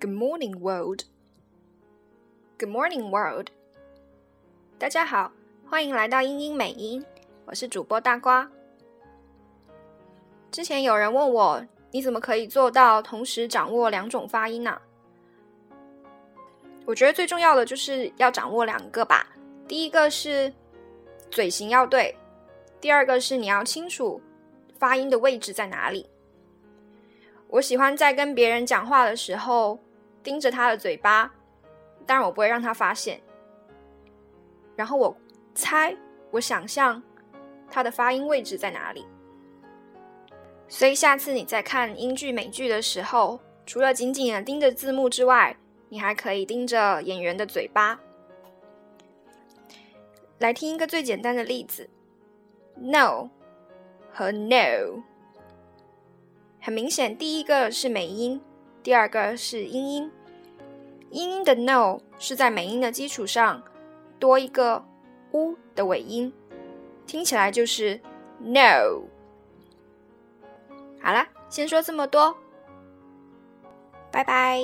Good morning, world. Good morning, world. 大家好，欢迎来到英英美音，我是主播大瓜。之前有人问我，你怎么可以做到同时掌握两种发音呢？我觉得最重要的就是要掌握两个吧。第一个是嘴型要对，第二个是你要清楚发音的位置在哪里。我喜欢在跟别人讲话的时候盯着他的嘴巴，当然我不会让他发现。然后我猜，我想象他的发音位置在哪里。所以下次你在看英剧、美剧的时候，除了紧紧的盯着字幕之外，你还可以盯着演员的嘴巴。来听一个最简单的例子：no 和 no。很明显，第一个是美音，第二个是英音。英音的 no 是在美音的基础上多一个 u 的尾音，听起来就是 no。好啦，先说这么多，拜拜。